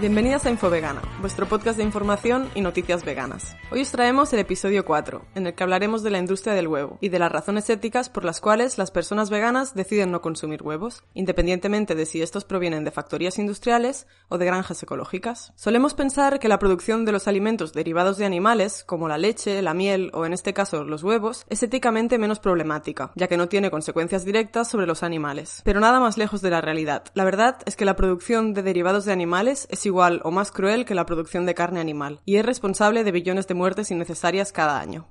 Bienvenidas a Infovegana, vuestro podcast de información y noticias veganas. Hoy os traemos el episodio 4, en el que hablaremos de la industria del huevo y de las razones éticas por las cuales las personas veganas deciden no consumir huevos, independientemente de si estos provienen de factorías industriales o de granjas ecológicas. Solemos pensar que la producción de los alimentos derivados de animales, como la leche, la miel o en este caso los huevos, es éticamente menos problemática, ya que no tiene consecuencias directas sobre los animales. Pero nada más lejos de la realidad. La verdad es que la producción de derivados de animales es igual o más cruel que la producción de carne animal, y es responsable de billones de muertes innecesarias cada año.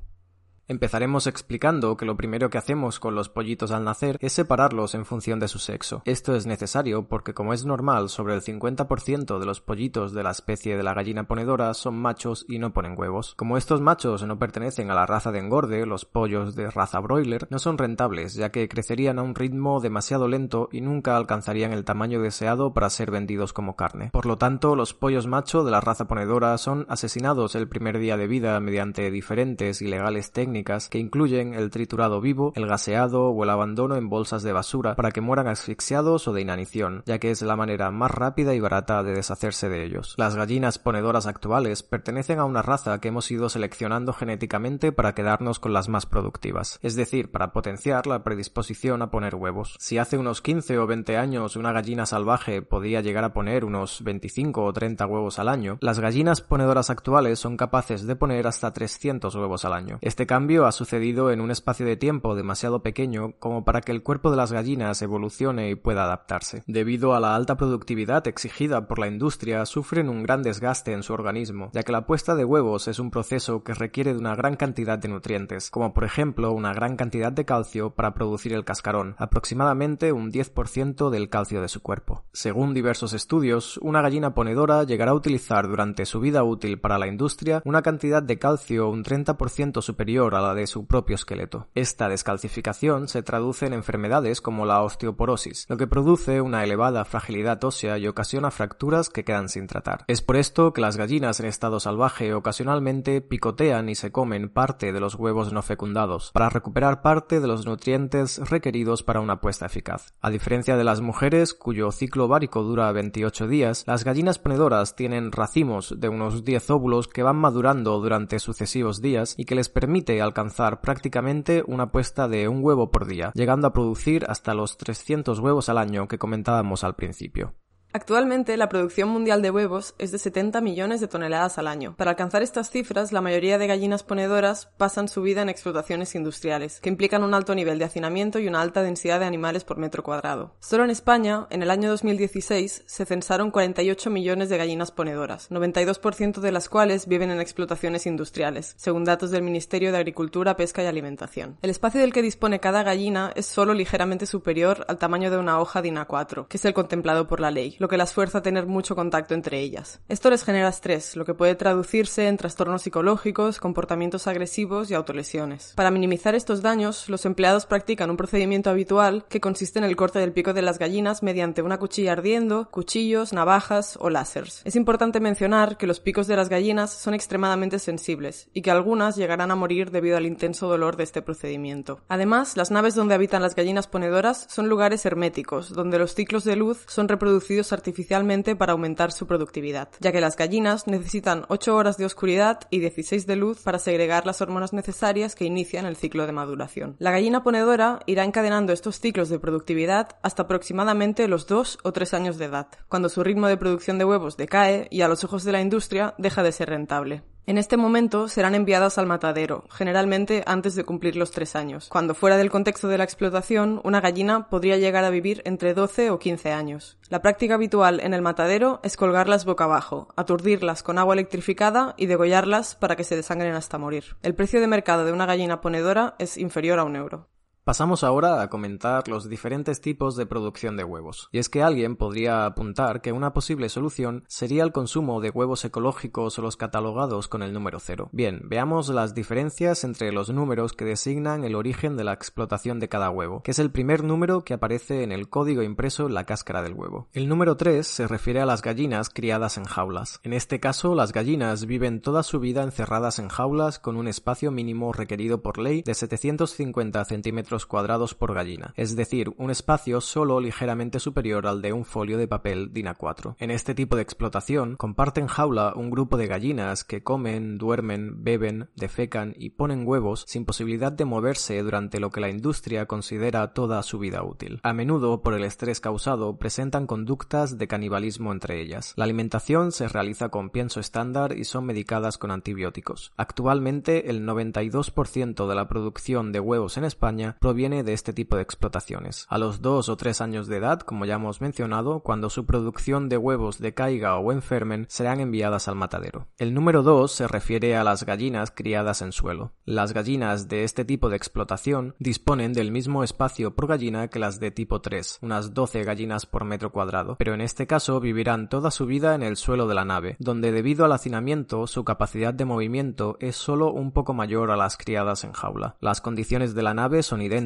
Empezaremos explicando que lo primero que hacemos con los pollitos al nacer es separarlos en función de su sexo. Esto es necesario porque como es normal, sobre el 50% de los pollitos de la especie de la gallina ponedora son machos y no ponen huevos. Como estos machos no pertenecen a la raza de engorde, los pollos de raza broiler no son rentables ya que crecerían a un ritmo demasiado lento y nunca alcanzarían el tamaño deseado para ser vendidos como carne. Por lo tanto, los pollos macho de la raza ponedora son asesinados el primer día de vida mediante diferentes y legales técnicas que incluyen el triturado vivo, el gaseado o el abandono en bolsas de basura para que mueran asfixiados o de inanición, ya que es la manera más rápida y barata de deshacerse de ellos. Las gallinas ponedoras actuales pertenecen a una raza que hemos ido seleccionando genéticamente para quedarnos con las más productivas, es decir, para potenciar la predisposición a poner huevos. Si hace unos 15 o 20 años una gallina salvaje podía llegar a poner unos 25 o 30 huevos al año, las gallinas ponedoras actuales son capaces de poner hasta 300 huevos al año. Este cambio ha sucedido en un espacio de tiempo demasiado pequeño como para que el cuerpo de las gallinas evolucione y pueda adaptarse. Debido a la alta productividad exigida por la industria, sufren un gran desgaste en su organismo, ya que la puesta de huevos es un proceso que requiere de una gran cantidad de nutrientes, como por ejemplo una gran cantidad de calcio para producir el cascarón, aproximadamente un 10% del calcio de su cuerpo. Según diversos estudios, una gallina ponedora llegará a utilizar durante su vida útil para la industria una cantidad de calcio un 30% superior de su propio esqueleto. Esta descalcificación se traduce en enfermedades como la osteoporosis, lo que produce una elevada fragilidad ósea y ocasiona fracturas que quedan sin tratar. Es por esto que las gallinas en estado salvaje ocasionalmente picotean y se comen parte de los huevos no fecundados, para recuperar parte de los nutrientes requeridos para una puesta eficaz. A diferencia de las mujeres, cuyo ciclo ovárico dura 28 días, las gallinas ponedoras tienen racimos de unos 10 óvulos que van madurando durante sucesivos días y que les permite alcanzar prácticamente una puesta de un huevo por día, llegando a producir hasta los 300 huevos al año que comentábamos al principio. Actualmente, la producción mundial de huevos es de 70 millones de toneladas al año. Para alcanzar estas cifras, la mayoría de gallinas ponedoras pasan su vida en explotaciones industriales, que implican un alto nivel de hacinamiento y una alta densidad de animales por metro cuadrado. Solo en España, en el año 2016, se censaron 48 millones de gallinas ponedoras, 92% de las cuales viven en explotaciones industriales, según datos del Ministerio de Agricultura, Pesca y Alimentación. El espacio del que dispone cada gallina es solo ligeramente superior al tamaño de una hoja de INA4, que es el contemplado por la ley, que las fuerza a tener mucho contacto entre ellas. Esto les genera estrés, lo que puede traducirse en trastornos psicológicos, comportamientos agresivos y autolesiones. Para minimizar estos daños, los empleados practican un procedimiento habitual que consiste en el corte del pico de las gallinas mediante una cuchilla ardiendo, cuchillos, navajas o láseres. Es importante mencionar que los picos de las gallinas son extremadamente sensibles y que algunas llegarán a morir debido al intenso dolor de este procedimiento. Además, las naves donde habitan las gallinas ponedoras son lugares herméticos, donde los ciclos de luz son reproducidos artificialmente para aumentar su productividad, ya que las gallinas necesitan 8 horas de oscuridad y 16 de luz para segregar las hormonas necesarias que inician el ciclo de maduración. La gallina ponedora irá encadenando estos ciclos de productividad hasta aproximadamente los 2 o 3 años de edad, cuando su ritmo de producción de huevos decae y a los ojos de la industria deja de ser rentable. En este momento serán enviadas al matadero, generalmente antes de cumplir los tres años, cuando fuera del contexto de la explotación, una gallina podría llegar a vivir entre 12 o 15 años. La práctica habitual en el matadero es colgarlas boca abajo, aturdirlas con agua electrificada y degollarlas para que se desangren hasta morir. El precio de mercado de una gallina ponedora es inferior a un euro. Pasamos ahora a comentar los diferentes tipos de producción de huevos. Y es que alguien podría apuntar que una posible solución sería el consumo de huevos ecológicos o los catalogados con el número cero. Bien, veamos las diferencias entre los números que designan el origen de la explotación de cada huevo, que es el primer número que aparece en el código impreso en la cáscara del huevo. El número 3 se refiere a las gallinas criadas en jaulas. En este caso, las gallinas viven toda su vida encerradas en jaulas con un espacio mínimo requerido por ley de 750 centímetros cuadrados por gallina, es decir, un espacio solo ligeramente superior al de un folio de papel DIN A4. En este tipo de explotación comparten jaula un grupo de gallinas que comen, duermen, beben, defecan y ponen huevos sin posibilidad de moverse durante lo que la industria considera toda su vida útil. A menudo, por el estrés causado, presentan conductas de canibalismo entre ellas. La alimentación se realiza con pienso estándar y son medicadas con antibióticos. Actualmente, el 92% de la producción de huevos en España proviene de este tipo de explotaciones. A los dos o tres años de edad, como ya hemos mencionado, cuando su producción de huevos decaiga o enfermen, serán enviadas al matadero. El número 2 se refiere a las gallinas criadas en suelo. Las gallinas de este tipo de explotación disponen del mismo espacio por gallina que las de tipo 3, unas 12 gallinas por metro cuadrado, pero en este caso vivirán toda su vida en el suelo de la nave, donde debido al hacinamiento su capacidad de movimiento es solo un poco mayor a las criadas en jaula. Las condiciones de la nave son idénticas,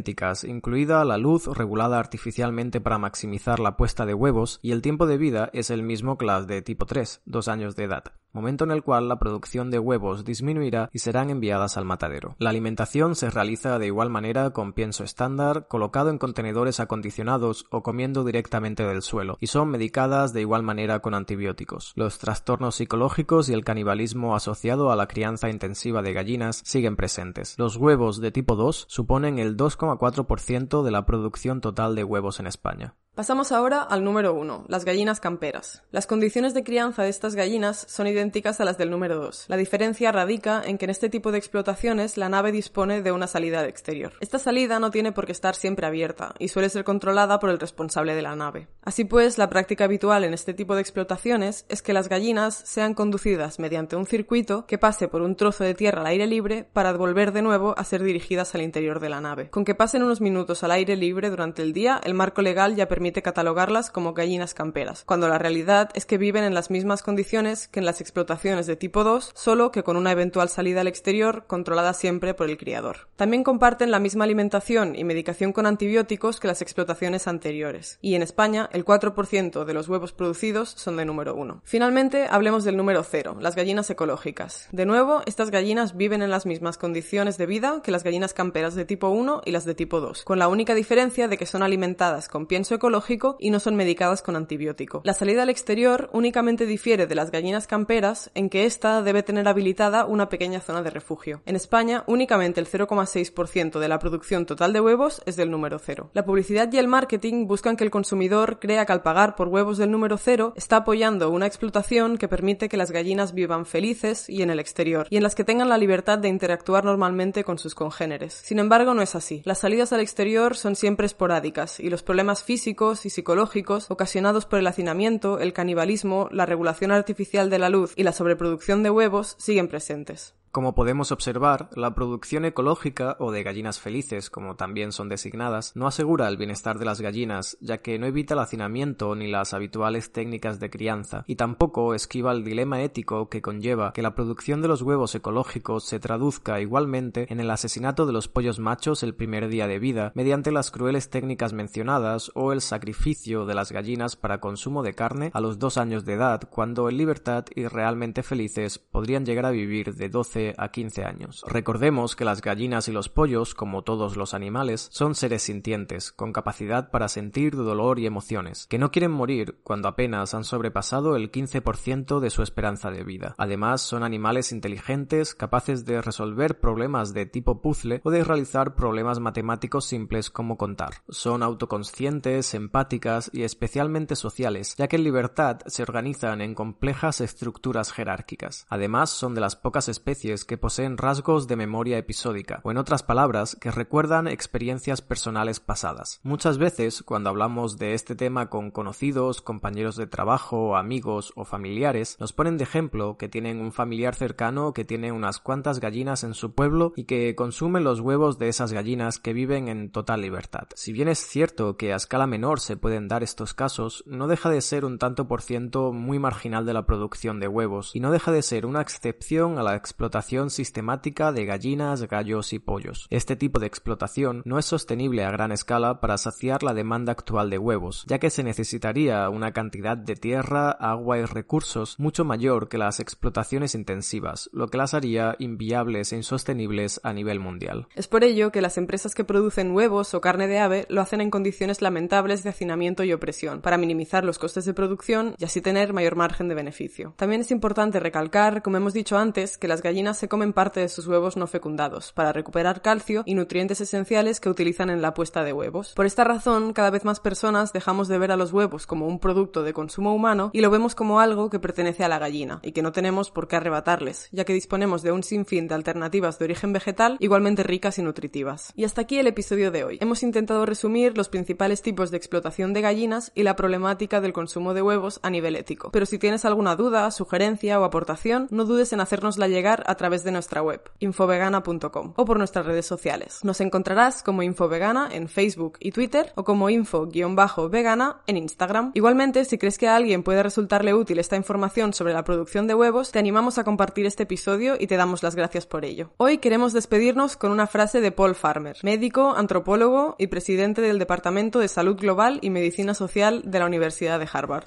incluida la luz regulada artificialmente para maximizar la puesta de huevos y el tiempo de vida es el mismo que las de tipo 3, dos años de edad momento en el cual la producción de huevos disminuirá y serán enviadas al matadero. La alimentación se realiza de igual manera con pienso estándar, colocado en contenedores acondicionados o comiendo directamente del suelo, y son medicadas de igual manera con antibióticos. Los trastornos psicológicos y el canibalismo asociado a la crianza intensiva de gallinas siguen presentes. Los huevos de tipo 2 suponen el 2,4% de la producción total de huevos en España. Pasamos ahora al número 1, las gallinas camperas. Las condiciones de crianza de estas gallinas son idénticas a las del número 2. La diferencia radica en que en este tipo de explotaciones la nave dispone de una salida al exterior. Esta salida no tiene por qué estar siempre abierta y suele ser controlada por el responsable de la nave. Así pues, la práctica habitual en este tipo de explotaciones es que las gallinas sean conducidas mediante un circuito que pase por un trozo de tierra al aire libre para volver de nuevo a ser dirigidas al interior de la nave. Con que pasen unos minutos al aire libre durante el día, el marco legal ya permite permite catalogarlas como gallinas camperas, cuando la realidad es que viven en las mismas condiciones que en las explotaciones de tipo 2, solo que con una eventual salida al exterior controlada siempre por el criador. También comparten la misma alimentación y medicación con antibióticos que las explotaciones anteriores, y en España el 4% de los huevos producidos son de número 1. Finalmente, hablemos del número 0, las gallinas ecológicas. De nuevo, estas gallinas viven en las mismas condiciones de vida que las gallinas camperas de tipo 1 y las de tipo 2, con la única diferencia de que son alimentadas con pienso ecológico y no son medicadas con antibiótico. La salida al exterior únicamente difiere de las gallinas camperas en que ésta debe tener habilitada una pequeña zona de refugio. En España, únicamente el 0,6% de la producción total de huevos es del número cero. La publicidad y el marketing buscan que el consumidor crea que al pagar por huevos del número cero está apoyando una explotación que permite que las gallinas vivan felices y en el exterior, y en las que tengan la libertad de interactuar normalmente con sus congéneres. Sin embargo, no es así. Las salidas al exterior son siempre esporádicas y los problemas físicos y psicológicos ocasionados por el hacinamiento, el canibalismo, la regulación artificial de la luz y la sobreproducción de huevos siguen presentes. Como podemos observar, la producción ecológica o de gallinas felices, como también son designadas, no asegura el bienestar de las gallinas, ya que no evita el hacinamiento ni las habituales técnicas de crianza, y tampoco esquiva el dilema ético que conlleva que la producción de los huevos ecológicos se traduzca igualmente en el asesinato de los pollos machos el primer día de vida, mediante las crueles técnicas mencionadas o el sacrificio de las gallinas para consumo de carne a los dos años de edad, cuando en libertad y realmente felices podrían llegar a vivir de 12 a 15 años. Recordemos que las gallinas y los pollos, como todos los animales, son seres sintientes, con capacidad para sentir dolor y emociones, que no quieren morir cuando apenas han sobrepasado el 15% de su esperanza de vida. Además, son animales inteligentes, capaces de resolver problemas de tipo puzzle o de realizar problemas matemáticos simples como contar. Son autoconscientes, empáticas y especialmente sociales, ya que en libertad se organizan en complejas estructuras jerárquicas. Además, son de las pocas especies que poseen rasgos de memoria episódica, o en otras palabras, que recuerdan experiencias personales pasadas. Muchas veces, cuando hablamos de este tema con conocidos, compañeros de trabajo, amigos o familiares, nos ponen de ejemplo que tienen un familiar cercano que tiene unas cuantas gallinas en su pueblo y que consume los huevos de esas gallinas que viven en total libertad. Si bien es cierto que a escala menor se pueden dar estos casos, no deja de ser un tanto por ciento muy marginal de la producción de huevos y no deja de ser una excepción a la explotación sistemática de gallinas, gallos y pollos. Este tipo de explotación no es sostenible a gran escala para saciar la demanda actual de huevos, ya que se necesitaría una cantidad de tierra, agua y recursos mucho mayor que las explotaciones intensivas, lo que las haría inviables e insostenibles a nivel mundial. Es por ello que las empresas que producen huevos o carne de ave lo hacen en condiciones lamentables de hacinamiento y opresión, para minimizar los costes de producción y así tener mayor margen de beneficio. También es importante recalcar, como hemos dicho antes, que las gallinas se comen parte de sus huevos no fecundados, para recuperar calcio y nutrientes esenciales que utilizan en la puesta de huevos. Por esta razón, cada vez más personas dejamos de ver a los huevos como un producto de consumo humano y lo vemos como algo que pertenece a la gallina y que no tenemos por qué arrebatarles, ya que disponemos de un sinfín de alternativas de origen vegetal igualmente ricas y nutritivas. Y hasta aquí el episodio de hoy. Hemos intentado resumir los principales tipos de explotación de gallinas y la problemática del consumo de huevos a nivel ético. Pero si tienes alguna duda, sugerencia o aportación, no dudes en hacérnosla llegar a través de nuestra web, infovegana.com, o por nuestras redes sociales. Nos encontrarás como Infovegana en Facebook y Twitter o como info-vegana en Instagram. Igualmente, si crees que a alguien puede resultarle útil esta información sobre la producción de huevos, te animamos a compartir este episodio y te damos las gracias por ello. Hoy queremos despedirnos con una frase de Paul Farmer, médico, antropólogo y presidente del Departamento de Salud Global y Medicina Social de la Universidad de Harvard.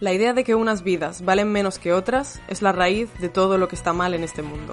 La idea de que unas vidas valen menos que otras es la raíz de todo lo que está mal en este mundo.